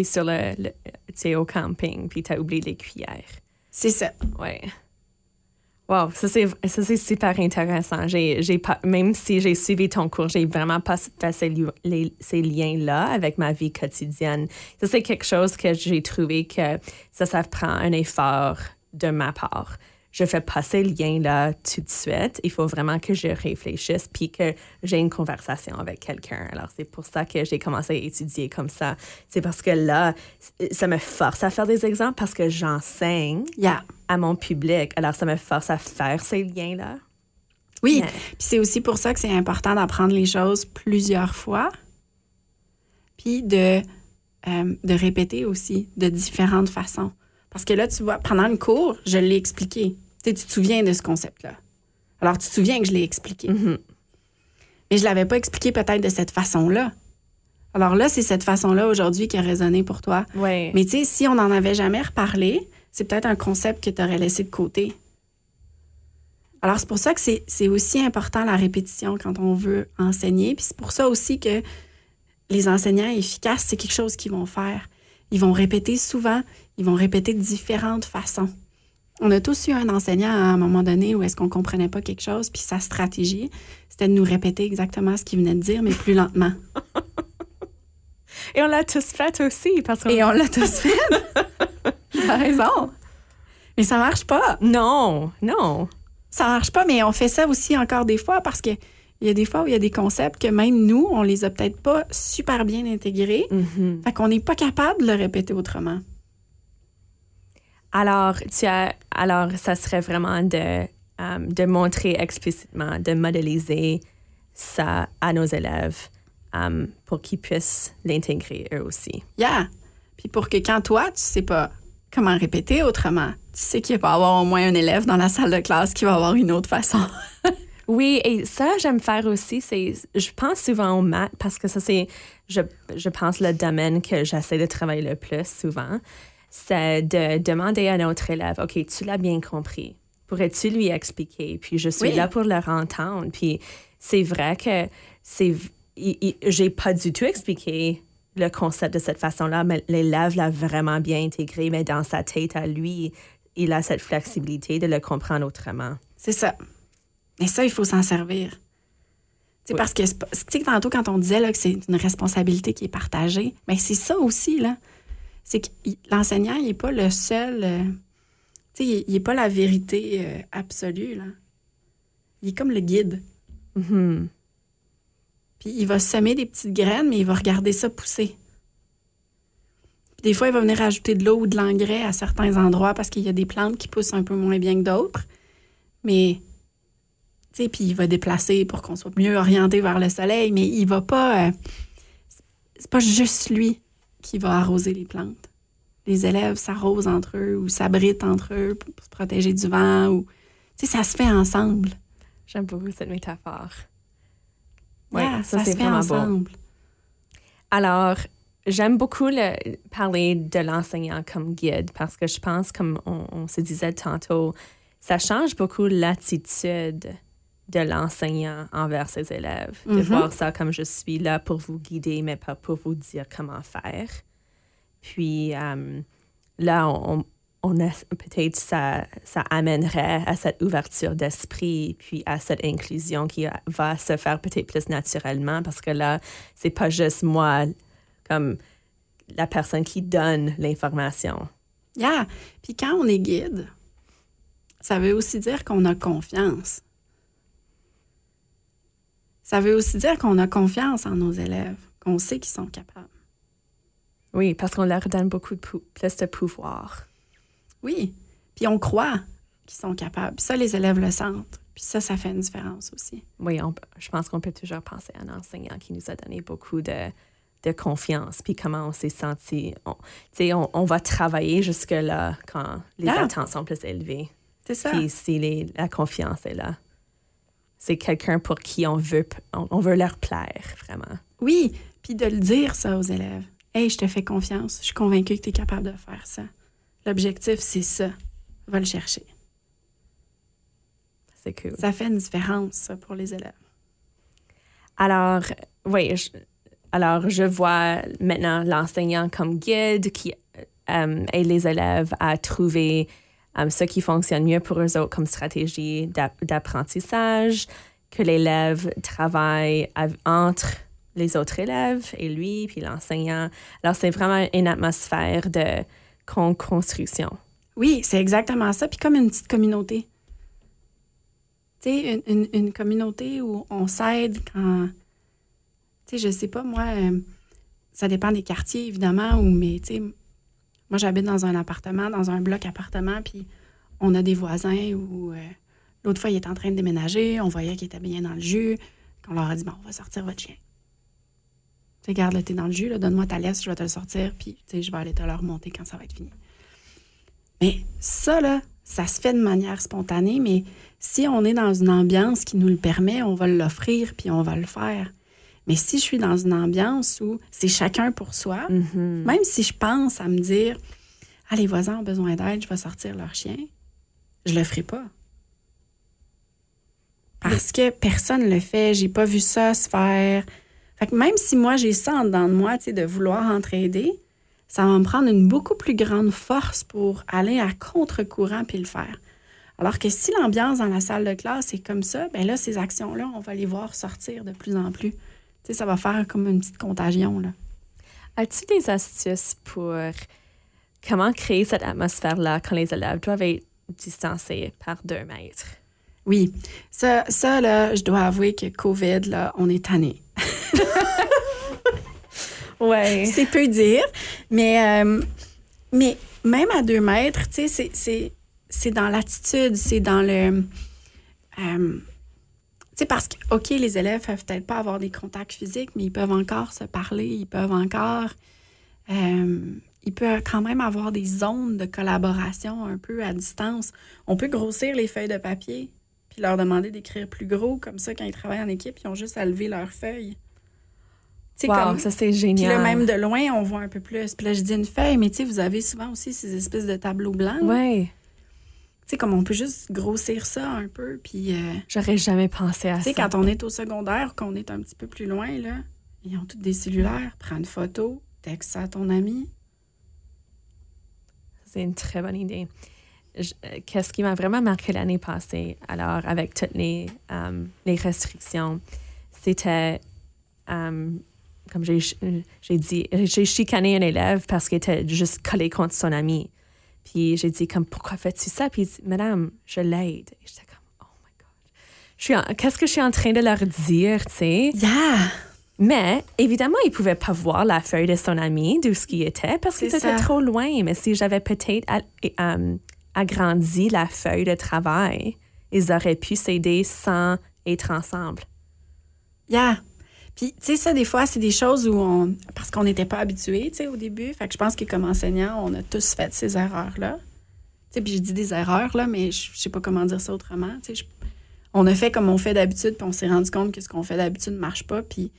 es sur le, le- tu es au camping, puis tu as oublié les cuillères. C'est ça. Ouais. Wow, ça c'est ça c'est super intéressant. J'ai j'ai pas même si j'ai suivi ton cours, j'ai vraiment pas fait ces, li- ces liens là avec ma vie quotidienne. Ça c'est quelque chose que j'ai trouvé que ça ça prend un effort de ma part. Je fais pas ces liens là tout de suite. Il faut vraiment que je réfléchisse puis que j'ai une conversation avec quelqu'un. Alors c'est pour ça que j'ai commencé à étudier comme ça. C'est parce que là ça me force à faire des exemples parce que j'enseigne Yeah. à mon public. Alors, ça me force à faire ces liens-là. Oui, Ouais. puis c'est aussi pour ça que c'est important d'apprendre les choses plusieurs fois, puis de, euh, de répéter aussi de différentes façons. Parce que là, tu vois, pendant le cours, je l'ai expliqué. Tu te souviens de ce concept-là. Alors, tu te souviens que je l'ai expliqué. Mhm. Mais je l'avais pas expliqué peut-être de cette façon-là. Alors là, c'est cette façon-là aujourd'hui qui a résonné pour toi. Mais tu sais, si on n'en avait jamais reparlé, c'est peut-être un concept que tu aurais laissé de côté. Alors, c'est pour ça que c'est c'est aussi important la répétition quand on veut enseigner. Puis c'est pour ça aussi que les enseignants efficaces, c'est quelque chose qu'ils vont faire. Ils vont répéter souvent, ils vont répéter de différentes façons. On a tous eu un enseignant à un moment donné où est-ce qu'on comprenait pas quelque chose, puis sa stratégie, c'était de nous répéter exactement ce qu'il venait de dire, mais plus lentement. Et on l'a tous fait aussi. Parce qu'on... Et on l'a tous fait. T'as raison. Mais ça marche pas. Non, non. Ça marche pas, mais on fait ça aussi encore des fois parce que il y a des fois où il y a des concepts que même nous, on les a peut-être pas super bien intégrés. Mhm. Fait qu'on n'est pas capable de le répéter autrement. Alors, tu as, alors, ça serait vraiment de, euh, de montrer explicitement, de modéliser ça à nos élèves euh, pour qu'ils puissent l'intégrer eux aussi. Yeah. Puis pour que quand toi, tu sais pas comment répéter autrement, tu sais qu'il va y avoir au moins un élève dans la salle de classe qui va avoir une autre façon. Oui, et ça, j'aime faire aussi, c'est, je pense souvent aux maths parce que ça, c'est, je, je pense, le domaine que j'essaie de travailler le plus souvent. C'est de demander à notre élève, OK, tu l'as bien compris. Pourrais-tu lui expliquer? Puis je suis Oui. là pour leur entendre. Puis c'est vrai que c'est, j'ai pas du tout expliqué le concept de cette façon-là, mais l'élève l'a vraiment bien intégré, mais dans sa tête à lui, il a cette flexibilité de le comprendre autrement. C'est ça. Et ça, il faut s'en servir. C'est Oui. parce que, tu sais, tantôt, quand on disait là, que c'est une responsabilité qui est partagée, mais c'est ça aussi, là. C'est que l'enseignant, il n'est pas le seul. euh, tu sais, il n'est pas la vérité euh, absolue, là. Il est comme le guide. Mhm. Puis il va semer des petites graines, mais il va regarder ça pousser. Puis des fois, il va venir ajouter de l'eau ou de l'engrais à certains endroits parce qu'il y a des plantes qui poussent un peu moins bien que d'autres. Mais, tu sais, puis il va déplacer pour qu'on soit mieux orienté vers le soleil, mais il va pas. euh, c'est pas juste lui qui va arroser les plantes. Les élèves s'arrosent entre eux ou s'abritent entre eux pour se protéger du vent ou. Tu sais, ça se fait ensemble. J'aime beaucoup cette métaphore. Oui, Yeah, ça, se fait beau. ensemble. Alors, j'aime beaucoup le- parler de l'enseignant comme guide parce que je pense, comme on, on se disait tantôt, ça change beaucoup l'attitude de l'enseignant envers ses élèves. De Mhm. voir ça comme je suis là pour vous guider, mais pas pour vous dire comment faire. Puis euh, là, on, on a peut-être ça, ça amènerait à cette ouverture d'esprit, puis à cette inclusion qui va se faire peut-être plus naturellement, parce que là, c'est pas juste moi comme la personne qui donne l'information. Yeah. Puis quand on est guide, ça veut aussi dire qu'on a confiance. Ça veut aussi dire qu'on a confiance en nos élèves, qu'on sait qu'ils sont capables. Oui, parce qu'on leur donne beaucoup de plus de pouvoir. Oui. Puis on croit qu'ils sont capables. Puis ça, les élèves le sentent. Puis ça, ça fait une différence aussi. Oui, on- je pense qu'on peut toujours penser à un enseignant qui nous a donné beaucoup de, de confiance, puis comment on s'est senti. On, tu sais, on, on va travailler jusque-là quand les Ah. attentes sont plus élevées. C'est ça. Puis si les- la confiance est là. C'est quelqu'un pour qui on veut, on, on veut leur plaire, vraiment. Oui. Puis de le dire, ça, aux élèves. Hey, je te fais confiance. Je suis convaincue que tu es capable de faire ça. L'objectif, c'est ça. Va le chercher. C'est cool. Ça fait une différence, ça, pour les élèves. Alors, oui, je, alors je vois maintenant l'enseignant comme guide qui euh, aide les élèves à trouver ce qui fonctionne mieux pour eux autres comme stratégie d'app- d'apprentissage, que l'élève travaille av- entre les autres élèves et lui, puis l'enseignant. Alors, c'est vraiment une atmosphère de con- construction. Oui, c'est exactement ça. Puis comme une petite communauté. Tu sais, une, une- communauté où on s'aide quand. Tu sais, je sais pas, moi, euh, ça dépend des quartiers, évidemment, ou, mais tu sais, moi, j'habite dans un appartement, dans un bloc appartement, puis on a des voisins où euh, l'autre fois, il était en train de déménager, on voyait qu'il était bien dans le jus, qu'on leur a dit, bon, on va sortir votre chien. Tu sais, garde, là, t'es dans le jus, donne-moi ta laisse, je vais te le sortir, puis, je vais aller te le remonter quand ça va être fini. Mais ça, là, ça se fait de manière spontanée, mais si on est dans une ambiance qui nous le permet, on va l'offrir puis on va le faire. Mais si je suis dans une ambiance où c'est chacun pour soi, même si je pense à me dire Ah, les voisins ont besoin d'aide, je vais sortir leur chien, je le ferai pas. Parce que personne ne le fait, j'ai pas vu ça se faire. Fait que même si moi j'ai ça en dedans de moi, tu sais, de vouloir entraider, ça va me prendre une beaucoup plus grande force pour aller à contre-courant puis le faire. Alors que si l'ambiance dans la salle de classe est comme ça, ben là, ces actions-là, on va les voir sortir de plus en plus. Tu sais, ça va faire comme une petite contagion, là. As-tu des astuces pour comment créer cette atmosphère-là quand les élèves doivent être distancés par deux mètres? Oui. Ça, ça là, je dois avouer que COVID, là, on est tanné. Ouais. C'est peu dire. Mais, euh, mais même à deux mètres, tu sais, c'est- dans l'attitude, c'est dans le. euh, sais, parce que, OK, les élèves peuvent peut-être pas avoir des contacts physiques, mais ils peuvent encore se parler, ils peuvent encore. euh, ils peuvent quand même avoir des zones de collaboration un peu à distance. On peut grossir les feuilles de papier, puis leur demander d'écrire plus gros, comme ça, quand ils travaillent en équipe, ils ont juste à lever leurs feuilles. Tu sais, Wow, comme- ça c'est puis génial. là, même de loin, on voit un peu plus. Puis là, je dis une feuille, mais tu sais, vous avez souvent aussi ces espèces de tableaux blancs. là. Tu sais, comme on peut juste grossir ça un peu. Puis, euh, J'aurais jamais pensé à tu sais, ça. quand on est au secondaire, qu'on est un petit peu plus loin, là, ils ont tous des cellulaires. Prends une photo, texte ça à ton ami. C'est une très bonne idée. qu'est-ce qui m'a vraiment marqué l'année passée, alors avec toutes les, les restrictions, c'était, comme j'ai dit, j'ai chicané un élève parce qu'il était juste collé contre son ami. Puis j'ai dit, comme, pourquoi fais-tu ça? Puis il dit, Madame, je l'aide. Et j'étais comme, oh my God. Qu'est-ce que je suis en train de leur dire, tu sais? Yeah! Mais évidemment, il pouvait pas voir la feuille de son ami, d'où ce qui était, parce que c'était trop loin. Mais si j'avais peut-être euh, agrandi la feuille de travail, ils auraient pu s'aider sans être ensemble. Yeah. Puis, tu sais, ça, des fois, c'est des choses où on. Parce qu'on n'était pas habitué, tu sais, au début. Fait que je pense que comme enseignant, on a tous fait ces erreurs-là. Tu sais, puis j'ai dit des erreurs, là, mais je sais pas comment dire ça autrement. Tu sais, on a fait comme on fait d'habitude, puis on s'est rendu compte que ce qu'on fait d'habitude ne marche pas, puis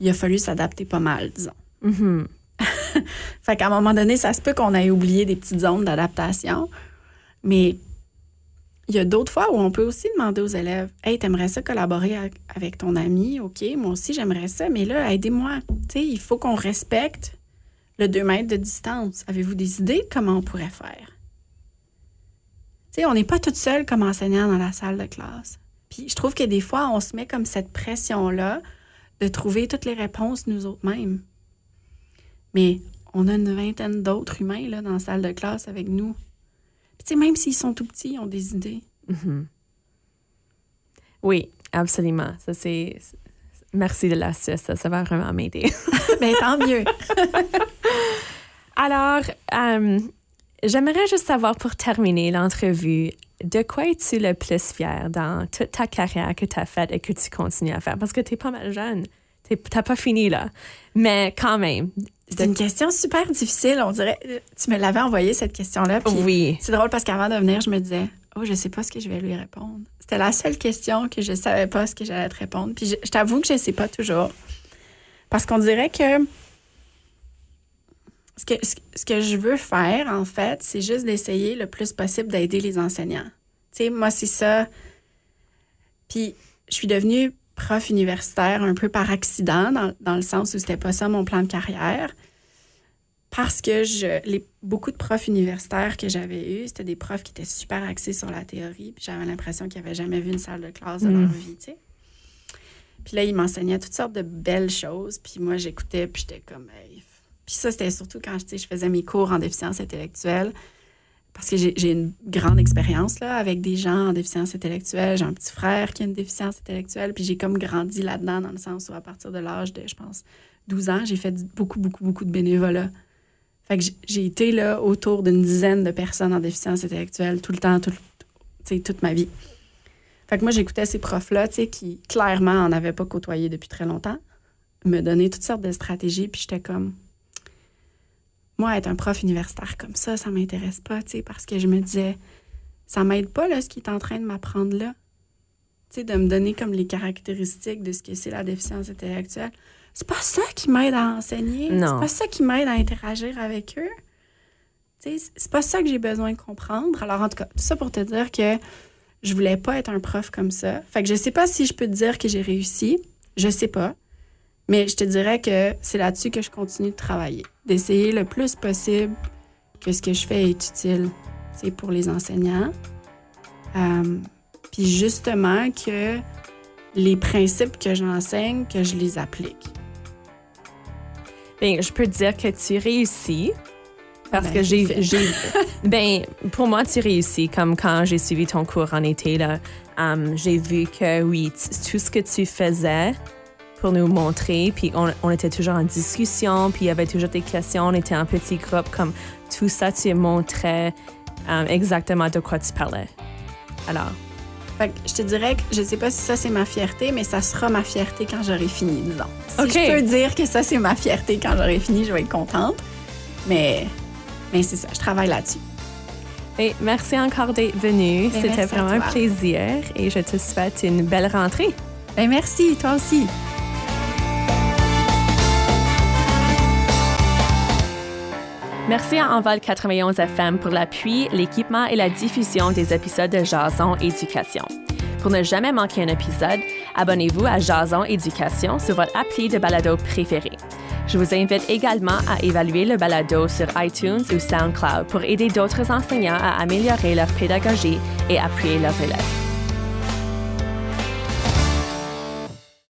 il a fallu s'adapter pas mal, disons. Mm-hmm. fait qu'à un moment donné, ça se peut qu'on ait oublié des petites zones d'adaptation, mais il y a d'autres fois où on peut aussi demander aux élèves Hey, t'aimerais ça collaborer avec ton ami? OK, moi aussi, j'aimerais ça, mais là, aidez-moi. Il faut qu'on respecte le 2 mètres de distance. Avez-vous des idées de comment on pourrait faire? Tu sais, on n'est pas toute seule comme enseignant dans la salle de classe. Puis je trouve que des fois, on se met comme cette pression-là de trouver toutes les réponses nous autres mêmes. Mais on a une vingtaine d'autres humains là, dans la salle de classe avec nous même s'ils sont tout petits, ils ont des idées. Mm-hmm. Oui, absolument. Ça, c'est. Merci de l'astuce, ça, ça va vraiment m'aider. Mais tant mieux. Alors, euh, j'aimerais juste savoir pour terminer l'entrevue, de quoi es-tu le plus fier dans toute ta carrière que tu as faite et que tu continues à faire? Parce que tu es pas mal jeune. Tu n'as pas fini là. Mais quand même, c'est une question super difficile, on dirait. Tu me l'avais envoyé cette question-là. Oui. C'est drôle parce qu'avant de venir, je me disais, oh, je sais pas ce que je vais lui répondre. C'était la seule question que je savais pas ce que j'allais te répondre. Puis je, t'avoue que je sais pas toujours. Parce qu'on dirait que ce, que ce que je veux faire, en fait, c'est juste d'essayer le plus possible d'aider les enseignants. Tu sais, moi, c'est ça. Puis je suis devenue prof universitaire un peu par accident, dans, le sens où c'était pas ça mon plan de carrière. Parce que je, les, beaucoup de profs universitaires que j'avais eus, c'était des profs qui étaient super axés sur la théorie, puis j'avais l'impression qu'ils n'avaient jamais vu une salle de classe de leur mm. vie, tu sais. Puis là, ils m'enseignaient toutes sortes de belles choses, puis moi, j'écoutais, puis j'étais comme... Puis ça, c'était surtout quand je faisais mes cours en déficience intellectuelle parce que j'ai une grande expérience là, avec des gens en déficience intellectuelle. J'ai un petit frère qui a une déficience intellectuelle, puis j'ai comme grandi là-dedans dans le sens où à partir de l'âge de, je pense, 12 ans, j'ai fait beaucoup, beaucoup, beaucoup de bénévolat. Fait que j'ai été là autour d'une dizaine de personnes en déficience intellectuelle tout le temps, tout, toute ma vie. Fait que moi, j'écoutais ces profs-là, qui clairement en avaient pas côtoyé depuis très longtemps, me donner toutes sortes de stratégies, puis j'étais comme, moi, être un prof universitaire comme ça, ça m'intéresse pas, tu sais, parce que je me disais, ça m'aide pas, là, ce qui est en train de m'apprendre là. Tu sais, de me donner comme les caractéristiques de ce que c'est la déficience intellectuelle. C'est pas ça qui m'aide à enseigner. C'est pas ça qui m'aide à interagir avec eux. Tu sais, c'est pas ça que j'ai besoin de comprendre. Alors, en tout cas, tout ça pour te dire que je voulais pas être un prof comme ça. Fait que je sais pas si je peux te dire que j'ai réussi. Je sais pas. Mais je te dirais que c'est là-dessus que je continue de travailler, d'essayer le plus possible que ce que je fais est utile c'est pour les enseignants. Euh, puis justement que les principes que j'enseigne, que je les applique. Bien, je peux te dire que tu réussis. Parce ben, que j'ai. ben, pour moi, tu réussis. Comme quand j'ai suivi ton cours en été, là, um, j'ai vu que oui, tout ce que tu faisais, pour nous montrer. Puis on, était toujours en discussion, puis il y avait toujours des questions. On était en petit groupe, comme tout ça, tu montrais euh, exactement de quoi tu parlais. Alors. je te dirais que je sais pas si ça c'est ma fierté, mais ça sera ma fierté quand j'aurai fini, disons. Si je peux dire que ça c'est ma fierté quand j'aurai fini, je vais être contente. Mais, mais c'est ça, je travaille là-dessus. Et merci encore d'être venu. Ben, C'était vraiment un plaisir et je te souhaite une belle rentrée. Ben, merci, toi aussi. Merci à Envol 91 FM pour l'appui, l'équipement et la diffusion des épisodes de Jason Éducation. Pour ne jamais manquer un épisode, abonnez-vous à Jason Éducation sur votre appli de balado préféré. Je vous invite également à évaluer le balado sur iTunes ou SoundCloud pour aider d'autres enseignants à améliorer leur pédagogie et appuyer leurs élèves.